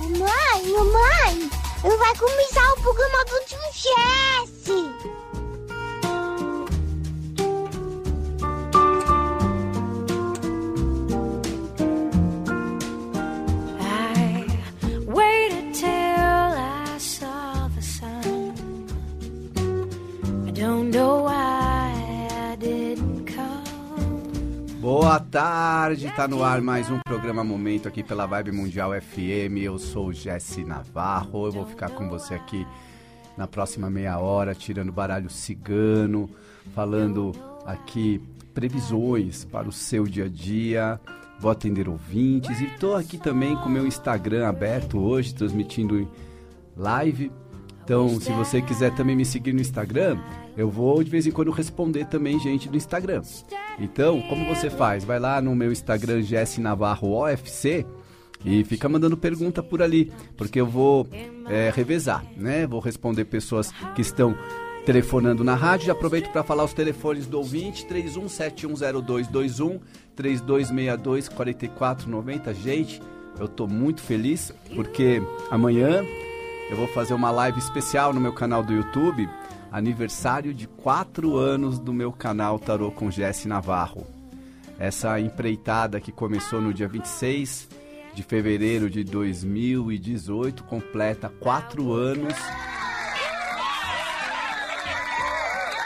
Mãe, mamãe, vai começar o programa do Tio Jesse. Boa tarde, tá no ar mais um programa Momento aqui pela Vibe Mundial FM. Eu sou o Jesse Navarro. Eu vou ficar com você aqui na próxima meia hora, tirando baralho cigano, falando aqui previsões para o seu dia a dia. Vou atender ouvintes e tô aqui também com o meu Instagram aberto hoje, transmitindo live. Então, se você quiser também me seguir no Instagram, eu vou de vez em quando responder também gente do Instagram. Então, como você faz? Vai lá no meu Instagram, Jesse Navarro OFC, e fica mandando pergunta por ali, porque eu vou é, revezar, né? Vou responder pessoas que estão telefonando na rádio. Já aproveito para falar os telefones do ouvinte: 31710221, 3262 4490. Gente, eu tô muito feliz porque amanhã eu vou fazer uma live especial no meu canal do YouTube aniversário de quatro anos do meu canal Tarô com Jesse Navarro. Essa empreitada que começou no dia 26 de fevereiro de 2018 completa quatro anos.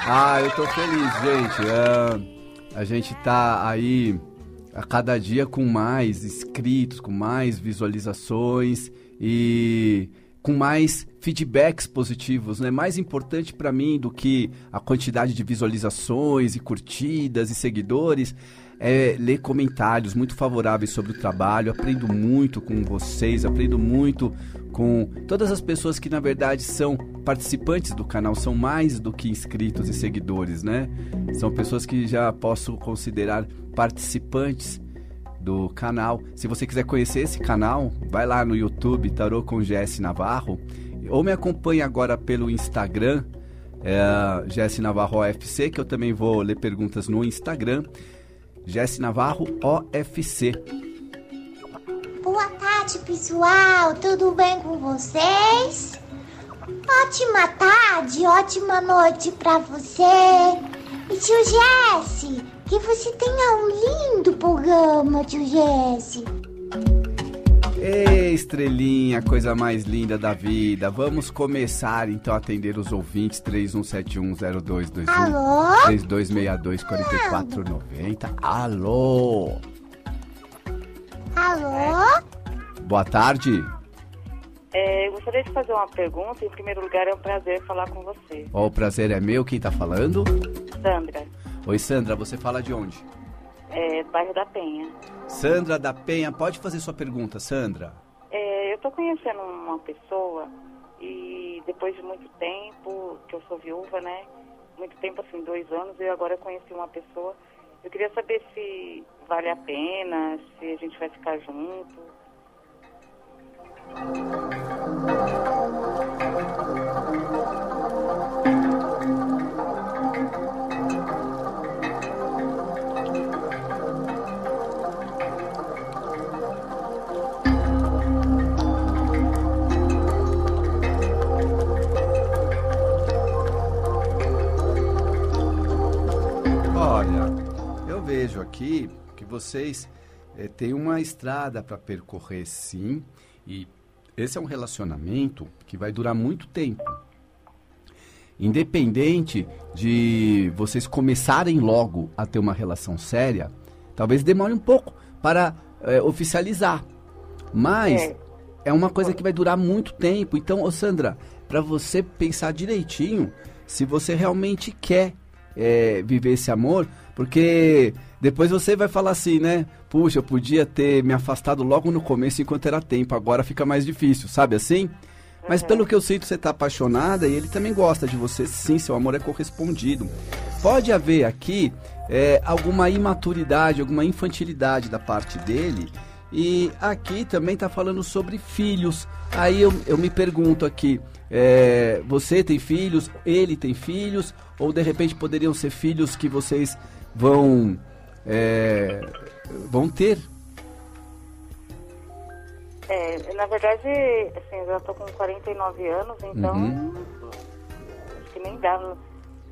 Ah, eu tô feliz, gente. Ah, a gente tá aí a cada dia com mais inscritos, com mais visualizações e com mais feedbacks positivos, né? Mais importante para mim do que a quantidade de visualizações e curtidas e seguidores é ler comentários muito favoráveis sobre o trabalho. Aprendo muito com vocês, aprendo muito com todas as pessoas que na verdade são participantes do canal, são mais do que inscritos e seguidores, né? São pessoas que já posso considerar participantes do canal. Se você quiser conhecer esse canal, vai lá no YouTube Tarô com GS Navarro ou me acompanhe agora pelo Instagram, é, Jesse Navarro OFC, que eu também vou ler perguntas no Instagram, Jesse Navarro OFC. Boa tarde, pessoal, tudo bem com vocês? Ótima tarde, ótima noite para você. E tio Jesse, que você tenha um lindo programa, tio Jesse. Ei, estrelinha, coisa mais linda da vida. Vamos começar então a atender os ouvintes 31710221 Alô? 3262-4490. Alô? Alô? Boa tarde. É, eu gostaria de fazer uma pergunta. Em primeiro lugar, é um prazer falar com você. Oh, o prazer é meu. Quem tá falando? Sandra, Oi, Sandra, você fala de onde? é, bairro da Penha. Sandra da Penha, pode fazer sua pergunta, Sandra. É, eu tô conhecendo uma pessoa e depois de muito tempo, que eu sou viúva, né? Muito tempo, assim, dois anos, eu agora conheci uma pessoa. Eu queria saber se vale a pena, se a gente vai ficar junto. Aqui que vocês eh, têm uma estrada para percorrer, sim, e esse é um relacionamento que vai durar muito tempo. Independente de vocês começarem logo a ter uma relação séria, talvez demore um pouco para eh, oficializar. Mas É. é uma coisa que vai durar muito tempo. Então, ô Sandra, para você pensar direitinho se você realmente quer é, viver esse amor, porque depois você vai falar assim, né? Puxa, eu podia ter me afastado logo no começo enquanto era tempo, agora fica mais difícil, sabe assim? Mas pelo que eu sinto, você tá apaixonada e ele também gosta de você, sim, seu amor é correspondido. Pode haver aqui é, alguma imaturidade, alguma infantilidade da parte dele. E aqui também tá falando sobre filhos. Aí eu, eu me pergunto aqui, é, você tem filhos, ele tem filhos, ou de repente poderiam ser filhos que vocês vão é, vão ter. É, na verdade, assim, eu já tô com 49 anos, então Uhum. acho que nem dá,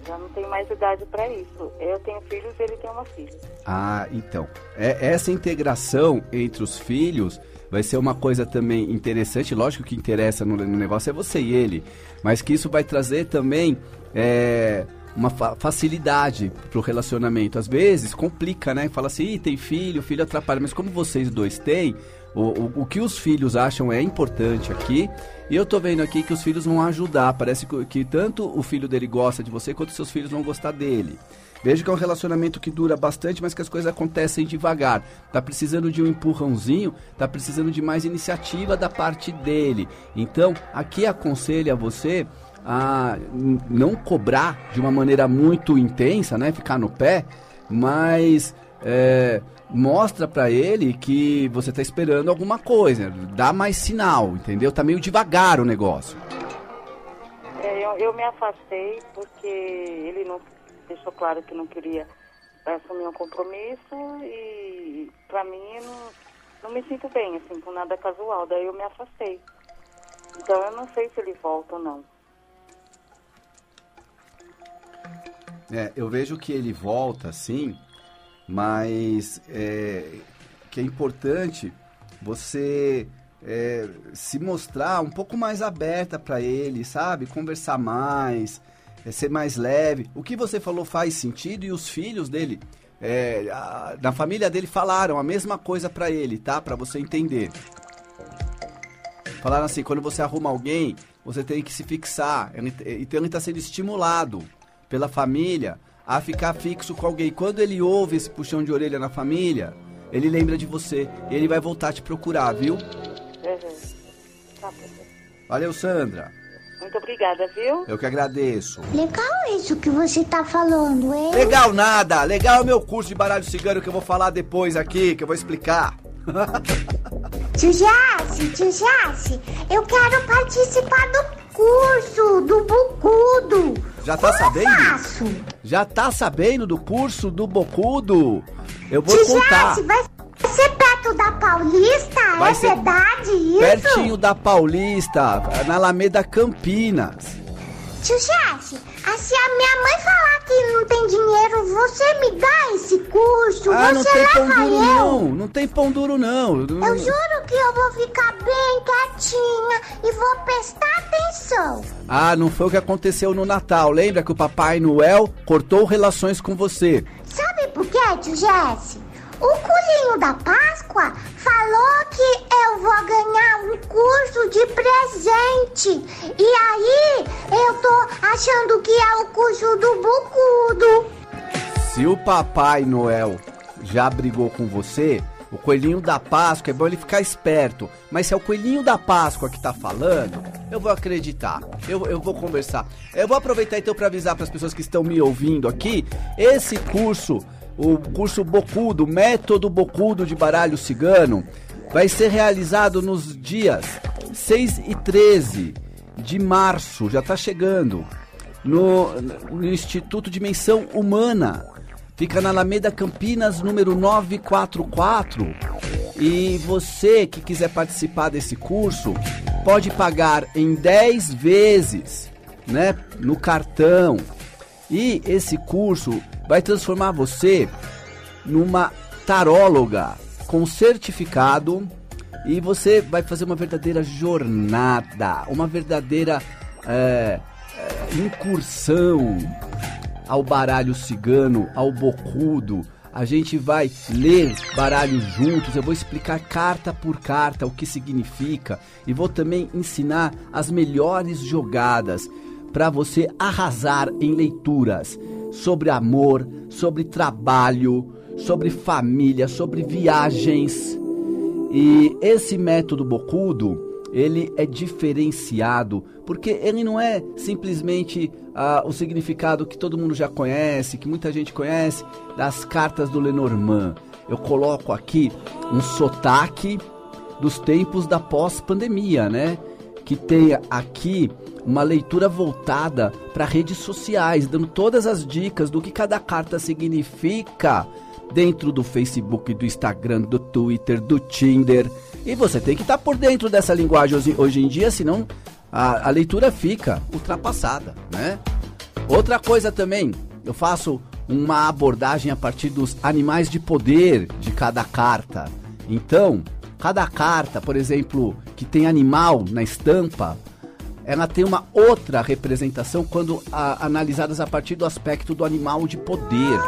já não tenho mais idade para isso. Eu tenho filhos ele tem uma filha. Ah, então. É, essa integração entre os filhos vai ser uma coisa também interessante. Lógico que interessa no, no negócio é você e ele, mas que isso vai trazer também é, uma fa- facilidade pro relacionamento. Às vezes complica, né? Fala assim, tem filho, o filho atrapalha, mas como vocês dois têm, o, o, o que os filhos acham é importante aqui. E eu tô vendo aqui que os filhos vão ajudar. Parece que, que tanto o filho dele gosta de você, quanto seus filhos vão gostar dele. Vejo que é um relacionamento que dura bastante, mas que as coisas acontecem devagar. Tá precisando de um empurrãozinho, tá precisando de mais iniciativa da parte dele. Então, aqui aconselho a você a não cobrar de uma maneira muito intensa, né? Ficar no pé, mas é, mostra pra ele que você tá esperando alguma coisa. Dá mais sinal, entendeu? Tá meio devagar o negócio. É, eu, eu me afastei porque ele não deixou claro que não queria assumir um compromisso e pra mim não, não me sinto bem, assim, com nada casual. Daí eu me afastei. Então eu não sei se ele volta ou não. É, eu vejo que ele volta, sim, mas é, que é importante você é, se mostrar um pouco mais aberta para ele, sabe? Conversar mais, é, ser mais leve. O que você falou faz sentido e os filhos dele, é, a- na família dele falaram a mesma coisa para ele, tá? Para você entender. Falaram assim, quando você arruma alguém, você tem que se fixar. Então ele está sendo estimulado pela família a ficar fixo com alguém. Quando ele ouve esse puxão de orelha na família, ele lembra de você. E ele vai voltar a te procurar, viu? Uhum. Tá. Valeu, Sandra. Muito obrigada, viu? Eu que agradeço. Legal isso que você tá falando, hein? Legal nada. Legal é o meu curso de baralho cigano que eu vou falar depois aqui, que eu vou explicar. Tio Jace, eu quero participar do curso do Bucudo. Já tá sabendo? Já tá sabendo do curso do Bocudo? Eu vou Tio contar. Vai ser perto da Paulista? Vai é verdade isso? Pertinho da Paulista, na Alameda Campinas. Tio Jace, ah, se a minha mãe falar que não tem dinheiro, você me dá esse curso? Ah, não tem pão duro eu? não, não tem pão duro não. Eu juro que eu vou ficar bem quietinha e vou prestar atenção. Ah, não foi o que aconteceu no Natal. Lembra que o Papai Noel cortou relações com você? Sabe por quê, tio Jesse? O coelhinho da Páscoa falou que eu vou ganhar um curso de presente. E aí eu tô achando que é o curso do Bucudo. Se o Papai Noel já brigou com você, o Coelhinho da Páscoa é bom ele ficar esperto. Mas se é o Coelhinho da Páscoa que tá falando, eu vou acreditar. Eu, eu vou conversar. Eu vou aproveitar então para avisar para as pessoas que estão me ouvindo aqui, esse curso, o curso Bocudo, método Bocudo de baralho cigano, vai ser realizado nos dias 6 e 13 de março, já tá chegando no, no Instituto Dimensão Humana. Fica na Alameda Campinas, número 944. E você que quiser participar desse curso, pode pagar em 10 vezes, né, no cartão. E esse curso vai transformar você numa taróloga com certificado e você vai fazer uma verdadeira jornada, uma verdadeira é, incursão ao baralho cigano, ao bocudo. A gente vai ler baralho juntos, eu vou explicar carta por carta o que significa e vou também ensinar as melhores jogadas para você arrasar em leituras sobre amor, sobre trabalho, sobre família, sobre viagens. E esse método bocudo, ele é diferenciado porque ele não é simplesmente ah, o significado que todo mundo já conhece, que muita gente conhece, das cartas do Lenormand. Eu coloco aqui um sotaque dos tempos da pós-pandemia, né? Que tem aqui uma leitura voltada para redes sociais, dando todas as dicas do que cada carta significa dentro do Facebook, do Instagram, do Twitter, do Tinder. E você tem que estar tá por dentro dessa linguagem hoje, hoje em dia, senão a, a leitura fica ultrapassada, né? Outra coisa também, eu faço uma abordagem a partir dos animais de poder de cada carta. Então, cada carta, por exemplo, que tem animal na estampa, ela tem uma outra representação quando a, analisadas a partir do aspecto do animal de poder.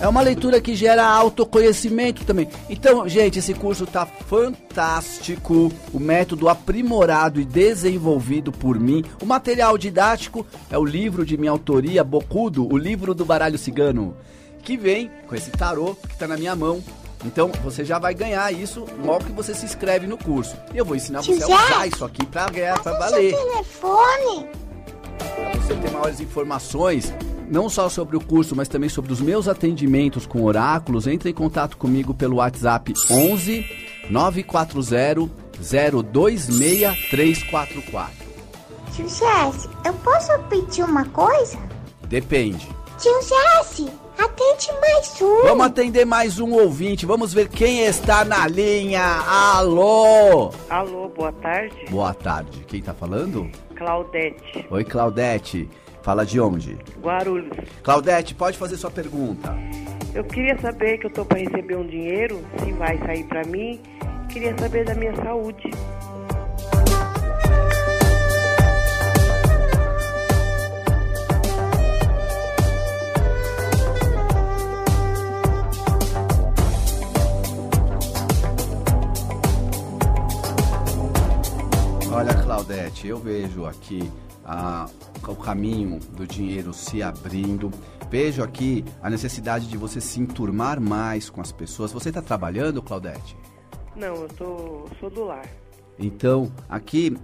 É uma leitura que gera autoconhecimento também. Então, gente, esse curso tá fantástico. O método aprimorado e desenvolvido por mim. O material didático é o livro de minha autoria, Bocudo, o livro do baralho cigano, que vem com esse tarô que tá na minha mão. Então, você já vai ganhar isso logo que você se inscreve no curso. E eu vou ensinar você a usar isso aqui para ganhar, para valer. Telefone. Para você ter maiores informações, não só sobre o curso, mas também sobre os meus atendimentos com oráculos, entre em contato comigo pelo WhatsApp 11 940 026344. Tio Jesse, eu posso pedir uma coisa? Depende. Tio Jesse, atende mais um. Vamos atender mais um ouvinte. Vamos ver quem está na linha. Alô? Alô, boa tarde. Boa tarde. Quem está falando? Claudete. Oi, Claudete. Fala de onde? Guarulhos. Claudete, pode fazer sua pergunta. Eu queria saber que eu tô para receber um dinheiro, se vai sair para mim. Queria saber da minha saúde. Olha, Claudete, eu vejo aqui a, o caminho do dinheiro se abrindo. Vejo aqui a necessidade de você se enturmar mais com as pessoas. Você está trabalhando, Claudete? Não, eu tô, sou do lar. Então, aqui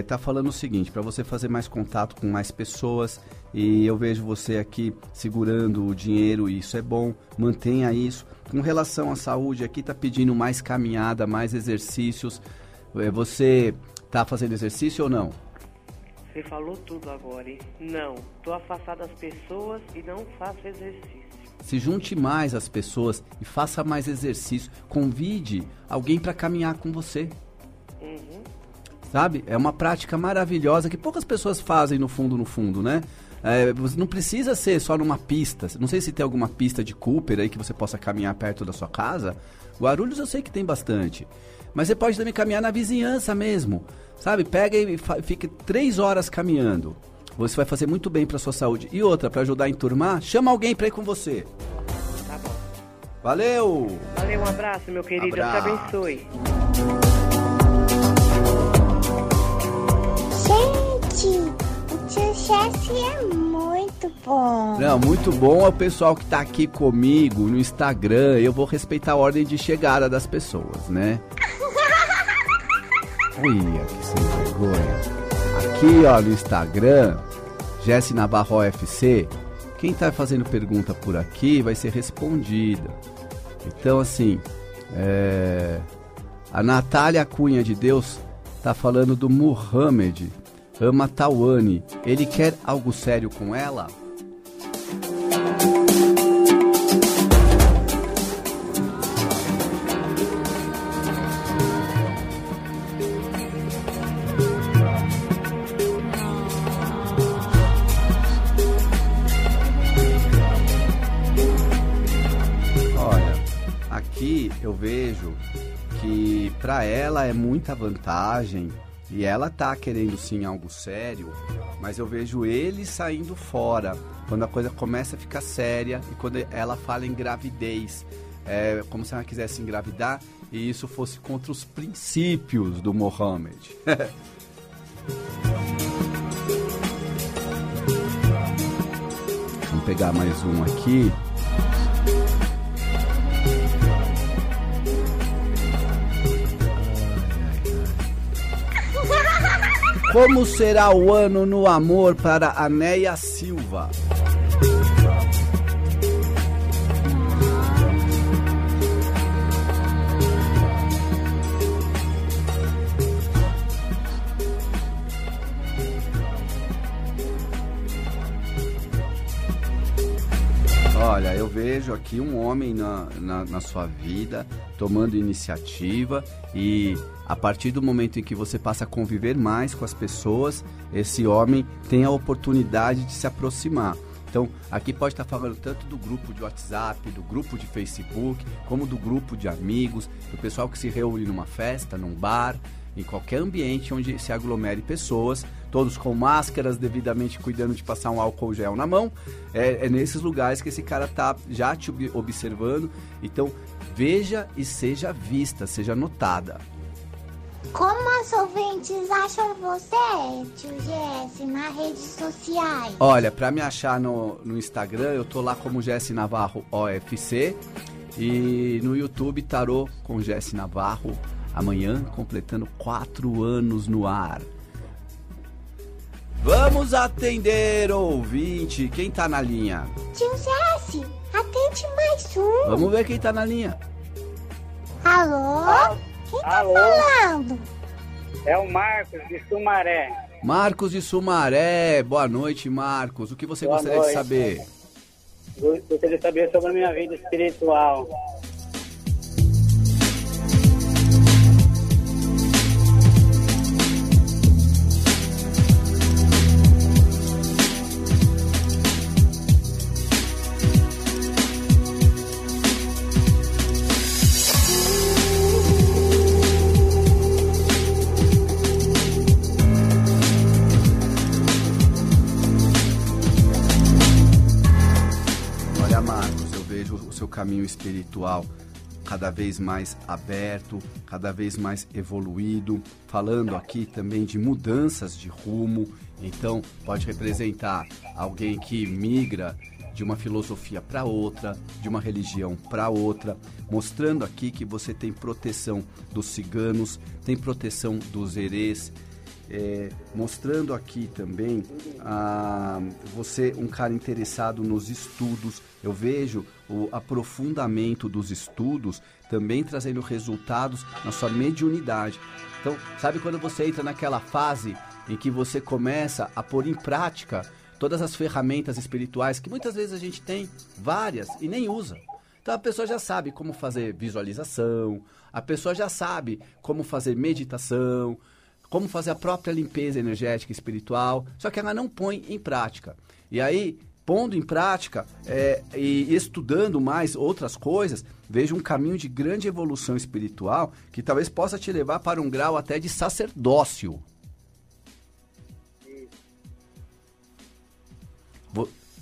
está é, falando o seguinte, para você fazer mais contato com mais pessoas, e eu vejo você aqui segurando o dinheiro, e isso é bom, mantenha isso. Com relação à saúde, aqui está pedindo mais caminhada, mais exercícios. É, você está fazendo exercício ou não? Você falou tudo agora, hein? Não, tô afastado das pessoas e não faço exercício. Se junte mais às pessoas e faça mais exercício. Convide alguém para caminhar com você. Uhum. Sabe? É uma prática maravilhosa que poucas pessoas fazem no fundo, no fundo, né? É, você não precisa ser só numa pista. Não sei se tem alguma pista de Cooper aí que você possa caminhar perto da sua casa. Guarulhos eu sei que tem bastante. Mas você pode também caminhar na vizinhança mesmo. Sabe? Pega e fique três horas caminhando. Você vai fazer muito bem para sua saúde. E outra, para ajudar a enturmar, chama alguém para ir com você. Tá bom. Valeu! Valeu, um abraço, meu querido. Abraço. Deus te abençoe. Gente, o tio Jesse é muito bom. Não, muito bom é o pessoal que tá aqui comigo no Instagram. Eu vou respeitar a ordem de chegada das pessoas, né? Olha que sem vergonha. Aqui, ó, no Instagram, Jesse Navarro FC, quem tá fazendo pergunta por aqui vai ser respondida. Então, assim, é... a Natália Cunha de Deus tá falando do Muhammad, ama Tawane. Ele quer algo sério com ela? eu vejo que para ela é muita vantagem e ela tá querendo sim algo sério, mas eu vejo ele saindo fora quando a coisa começa a ficar séria e quando ela fala em gravidez. É como se ela quisesse engravidar e isso fosse contra os princípios do Mohammed. Vamos pegar mais um aqui. Como será o ano no amor para Anéia Silva? Olha, eu vejo aqui um homem na, na, na, sua vida tomando iniciativa e a partir do momento em que você passa a conviver mais com as pessoas, esse homem tem a oportunidade de se aproximar. Então, aqui pode estar falando tanto do grupo de WhatsApp, do grupo de Facebook, como do grupo de amigos, do pessoal que se reúne numa festa, num bar, em qualquer ambiente onde se aglomere pessoas, todos com máscaras, devidamente cuidando de passar um álcool gel na mão. É, é nesses lugares que esse cara tá já te observando. Então, veja e seja vista, seja notada. Como as ouvintes acham você, tio Jesse, nas redes sociais? Olha, para me achar no, no Instagram, eu tô lá como Jesse Navarro OFC. E no YouTube, Tarô com Jesse Navarro. Amanhã, completando quatro anos no ar. Vamos atender, ouvinte. Quem tá na linha? Tio Jesse, atende mais um. Vamos ver quem tá na linha. Alô? Quem tá Alô? falando? É o Marcos de Sumaré. Marcos de Sumaré. Boa noite, Marcos. O que você Boa gostaria noite. de saber? Gostaria de saber sobre a minha vida espiritual. Caminho espiritual cada vez mais aberto, cada vez mais evoluído, falando aqui também de mudanças de rumo. Então, pode representar alguém que migra de uma filosofia para outra, de uma religião para outra, mostrando aqui que você tem proteção dos ciganos, tem proteção dos herês, é, mostrando aqui também a, você um cara interessado nos estudos. Eu vejo o aprofundamento dos estudos também trazendo resultados na sua mediunidade. Então, sabe quando você entra naquela fase em que você começa a pôr em prática todas as ferramentas espirituais que muitas vezes a gente tem várias e nem usa. Então a pessoa já sabe como fazer visualização, a pessoa já sabe como fazer meditação, como fazer a própria limpeza energética e espiritual, só que ela não põe em prática. E aí, pondo em prática é, e estudando mais outras coisas, vejo um caminho de grande evolução espiritual que talvez possa te levar para um grau até de sacerdócio.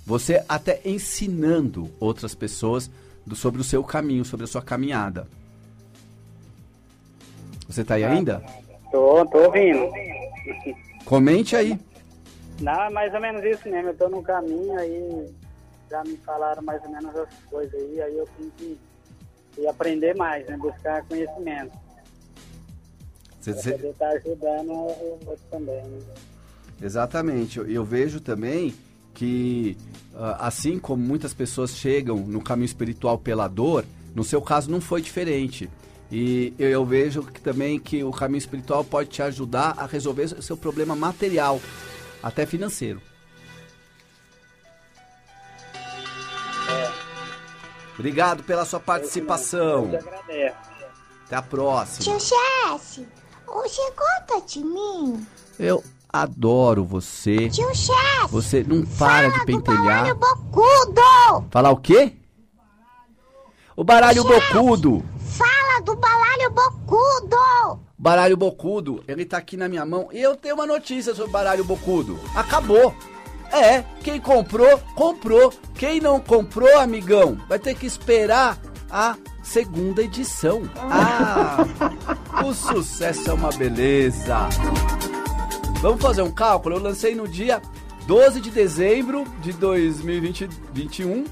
Você até ensinando outras pessoas do, sobre o seu caminho, sobre a sua caminhada. Você está aí ainda? Tô, tô ouvindo. Comente aí. Não, é mais ou menos isso mesmo. Eu tô no caminho aí, já me falaram mais ou menos as coisas aí, aí eu tenho que, que aprender mais, né? Buscar conhecimento. Você poder estar tá ajudando outros também. Né? Exatamente. Eu, eu vejo também que, ah, assim como muitas pessoas chegam no caminho espiritual pela dor, no seu caso não foi diferente. E eu vejo que também que o caminho espiritual pode te ajudar a resolver o seu problema material, até financeiro. Obrigado pela sua participação. Até a próxima. Tio Chefe, você gosta de mim? Eu adoro você. Tio Chefe, você não para de pentelhar. Do bocudo. Falar o quê? O baralho bocudo. Do baralho bocudo. Baralho bocudo, ele tá aqui na minha mão e eu tenho uma notícia sobre baralho bocudo. Acabou. É, quem comprou, comprou. Quem não comprou, amigão, vai ter que esperar a segunda edição. Ah, o sucesso é uma beleza. Vamos fazer um cálculo? Eu lancei no dia 12 de dezembro de 2021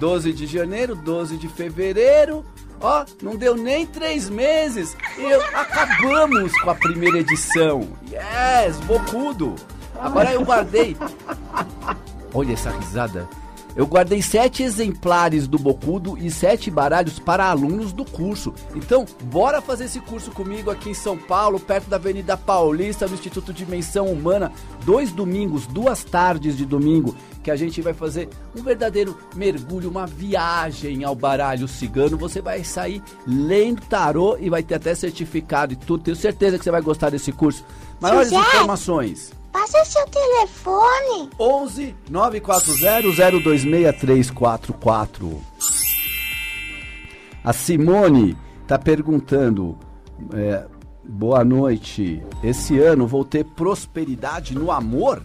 12 de janeiro, 12 de fevereiro. Ó, não deu nem três meses e eu, acabamos com a primeira edição. Yes, bocudo. Agora eu guardei. Olha essa risada. Eu guardei sete exemplares do Bocudo e sete baralhos para alunos do curso. Então, bora fazer esse curso comigo aqui em São Paulo, perto da Avenida Paulista, no Instituto Dimensão Humana. Dois domingos, duas tardes de domingo, que a gente vai fazer um verdadeiro mergulho, uma viagem ao baralho cigano. Você vai sair lendo tarô e vai ter até certificado e tudo. Tenho certeza que você vai gostar desse curso. Maiores informações. Passa seu telefone. 11 940 026 A Simone tá perguntando. é, boa noite. Esse ano vou ter prosperidade no amor?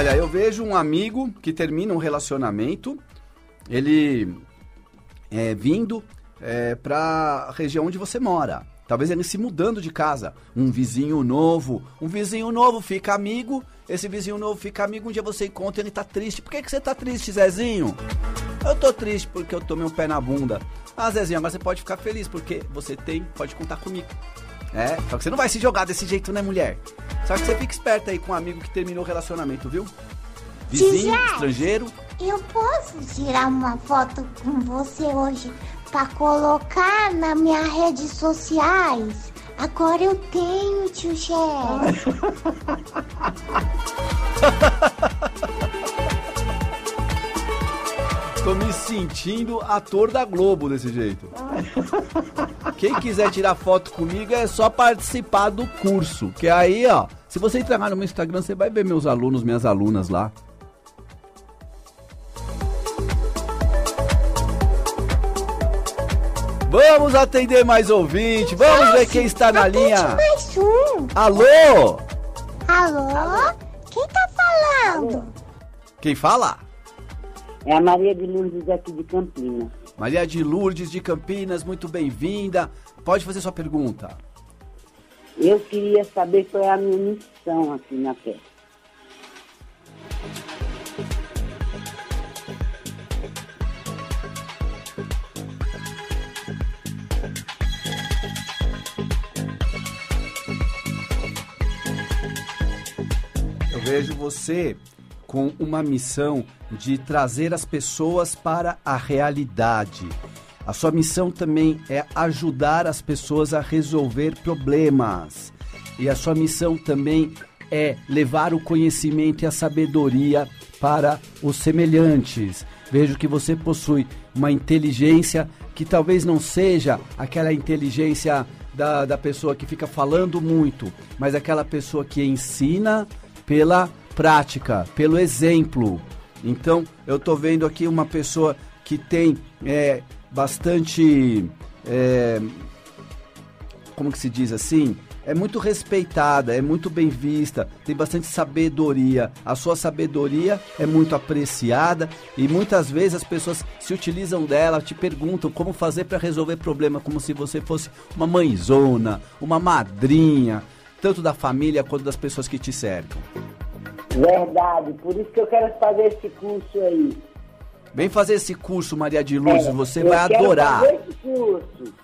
Olha, eu vejo um amigo que termina um relacionamento, ele é vindo é, para a região onde você mora. Talvez ele se mudando de casa. Um vizinho novo. Um vizinho novo fica amigo. Esse vizinho novo fica amigo. Um dia você encontra ele tá triste. Por que, que você tá triste, Zezinho? Eu tô triste porque eu tomei um pé na bunda. Ah, Zezinho, agora você pode ficar feliz porque você tem, pode contar comigo. É, só que você não vai se jogar desse jeito, né, mulher? Só que você fica esperta aí com um amigo que terminou o relacionamento, viu? Vizinho, Gisele. estrangeiro. Eu posso tirar uma foto com você hoje pra colocar na minha redes sociais? Agora eu tenho, tio chefe. Tô me sentindo ator da Globo desse jeito. Quem quiser tirar foto comigo é só participar do curso. Que aí, ó, se você entrar no meu Instagram, você vai ver meus alunos, minhas alunas lá. Vamos atender mais ouvinte. Vamos ver quem está na linha. mais um. Alô? Alô? Quem tá falando? Quem fala? É a Maria de Lourdes aqui de Campinas. Maria de Lourdes de Campinas, muito bem-vinda. Pode fazer sua pergunta. Eu queria saber qual é a minha missão aqui na Terra. Eu vejo você com uma missão de trazer as pessoas para a realidade. A sua missão também é ajudar as pessoas a resolver problemas. E a sua missão também é levar o conhecimento e a sabedoria para os semelhantes. Vejo que você possui uma inteligência que talvez não seja aquela inteligência da, da pessoa que fica falando muito, mas aquela pessoa que ensina pela prática, pelo exemplo. Então, eu tô vendo aqui uma pessoa que tem é, bastante. é, como que se diz assim? É muito respeitada, é muito bem vista, tem bastante sabedoria. A sua sabedoria é muito apreciada e muitas vezes as pessoas se utilizam dela, te perguntam como fazer para resolver problema, como se você fosse uma mãezona, uma madrinha, tanto da família quanto das pessoas que te cercam. Verdade, por isso que eu quero fazer esse curso aí. Vem fazer esse curso, Maria de Luz, É, você vai adorar. fazer esse curso.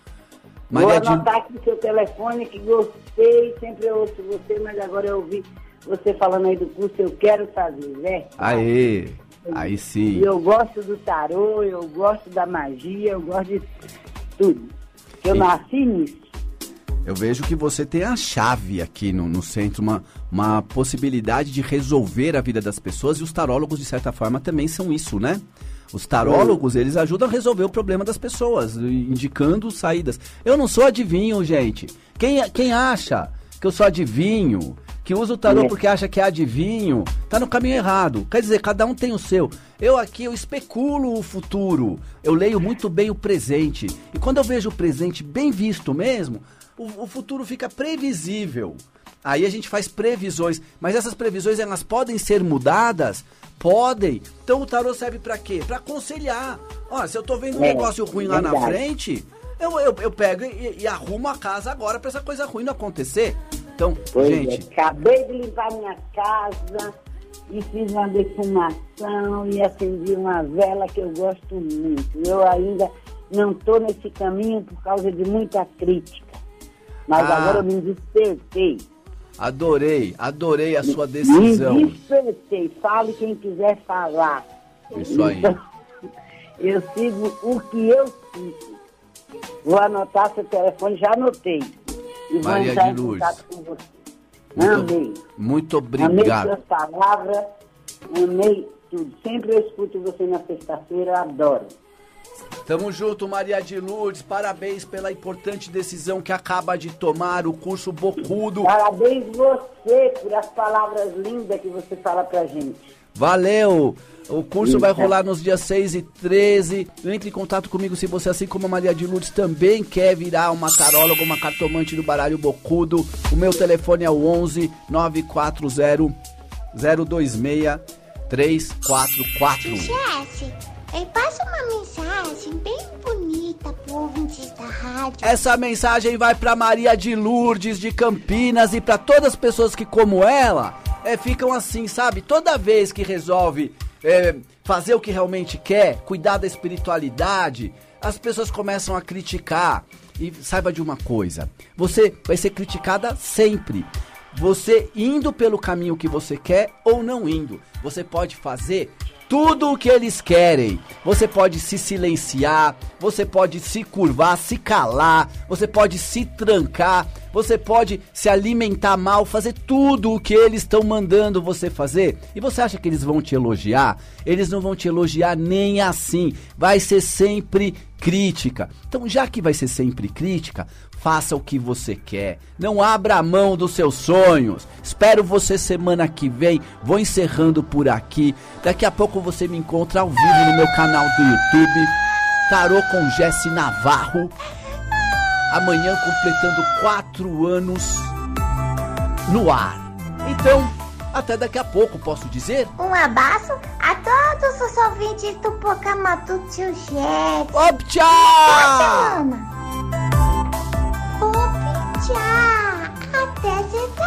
Maria Vou de anotar aqui seu telefone que gostei, sempre eu ouço você, mas agora eu ouvi você falando aí do curso, eu quero fazer, né? Aê, aí sim. eu gosto do tarô, eu gosto da magia, eu gosto de tudo. Eu nasci nisso. Eu vejo que você tem a chave aqui no, no centro, uma, uma possibilidade de resolver a vida das pessoas e os tarólogos, de certa forma, também são isso, né? Os tarólogos, eles ajudam a resolver o problema das pessoas, indicando saídas. Eu não sou adivinho, gente. Quem, quem acha que eu sou adivinho, que usa o tarô É. porque acha que é adivinho, tá no caminho errado. Quer dizer, cada um tem o seu. Eu aqui, eu especulo o futuro. Eu leio muito bem o presente. E quando eu vejo o presente bem visto mesmo, o, o futuro fica previsível. Aí a gente faz previsões, mas essas previsões elas podem ser mudadas? Podem. Então o tarô serve pra quê? Pra aconselhar. Se eu tô vendo um É, negócio ruim lá na frente, eu, eu, eu pego e, e arrumo a casa agora pra essa coisa ruim não acontecer. Então, Pois gente, é, acabei de limpar minha casa, e fiz uma defumação e acendi uma vela que eu gosto muito. Eu ainda não estou nesse caminho por causa de muita crítica. Mas Ah. agora eu me despertei. Adorei, adorei a sua decisão. Me despertei. Fale quem quiser falar. Isso aí. Então, eu sigo o que eu sigo. Vou anotar seu telefone, já anotei. E vou Maria entrar de contato com você. Muito, Amei. muito Amei obrigado. suas palavras, amei tudo. Sempre eu escuto você na sexta-feira, adoro. Tamo junto, Maria de Lourdes. Parabéns pela importante decisão que acaba de tomar o curso Bocudo. Parabéns você por as palavras lindas que você fala pra gente. Valeu! O curso vai rolar nos dias 6 e 13. Entre em contato comigo se você, assim como a Maria de Lourdes, também quer virar uma taróloga, uma cartomante do baralho Bocudo. O meu telefone é o 11 940 026 344. Jesse, aí passa uma mensagem bem bonita pro ouvintes da rádio. Essa mensagem vai pra Maria de Lourdes de Campinas e pra todas as pessoas que, como ela, é, ficam assim, sabe? Toda vez que resolve é, fazer o que realmente quer, cuidar da espiritualidade, as pessoas começam a criticar. E saiba de uma coisa: você vai ser criticada sempre. Você indo pelo caminho que você quer ou não indo, você pode fazer tudo o que eles querem. Você pode se silenciar, você pode se curvar, se calar, você pode se trancar, você pode se alimentar mal, fazer tudo o que eles estão mandando você fazer. E você acha que eles vão te elogiar? Eles não vão te elogiar nem assim. Vai ser sempre crítica. Então, já que vai ser sempre crítica, faça o que você quer. Não abra a mão dos seus sonhos. Espero você semana que vem. Vou encerrando por aqui. Daqui a pouco você me encontra ao vivo no meu canal do YouTube. Tarô com Jesse Navarro. Amanhã completando quatro anos no ar. Então, até daqui a pouco, posso dizer? Um abraço a todos os ouvintes do programa do Tio Jet. Op, tchau! Op, tchau! Até segunda!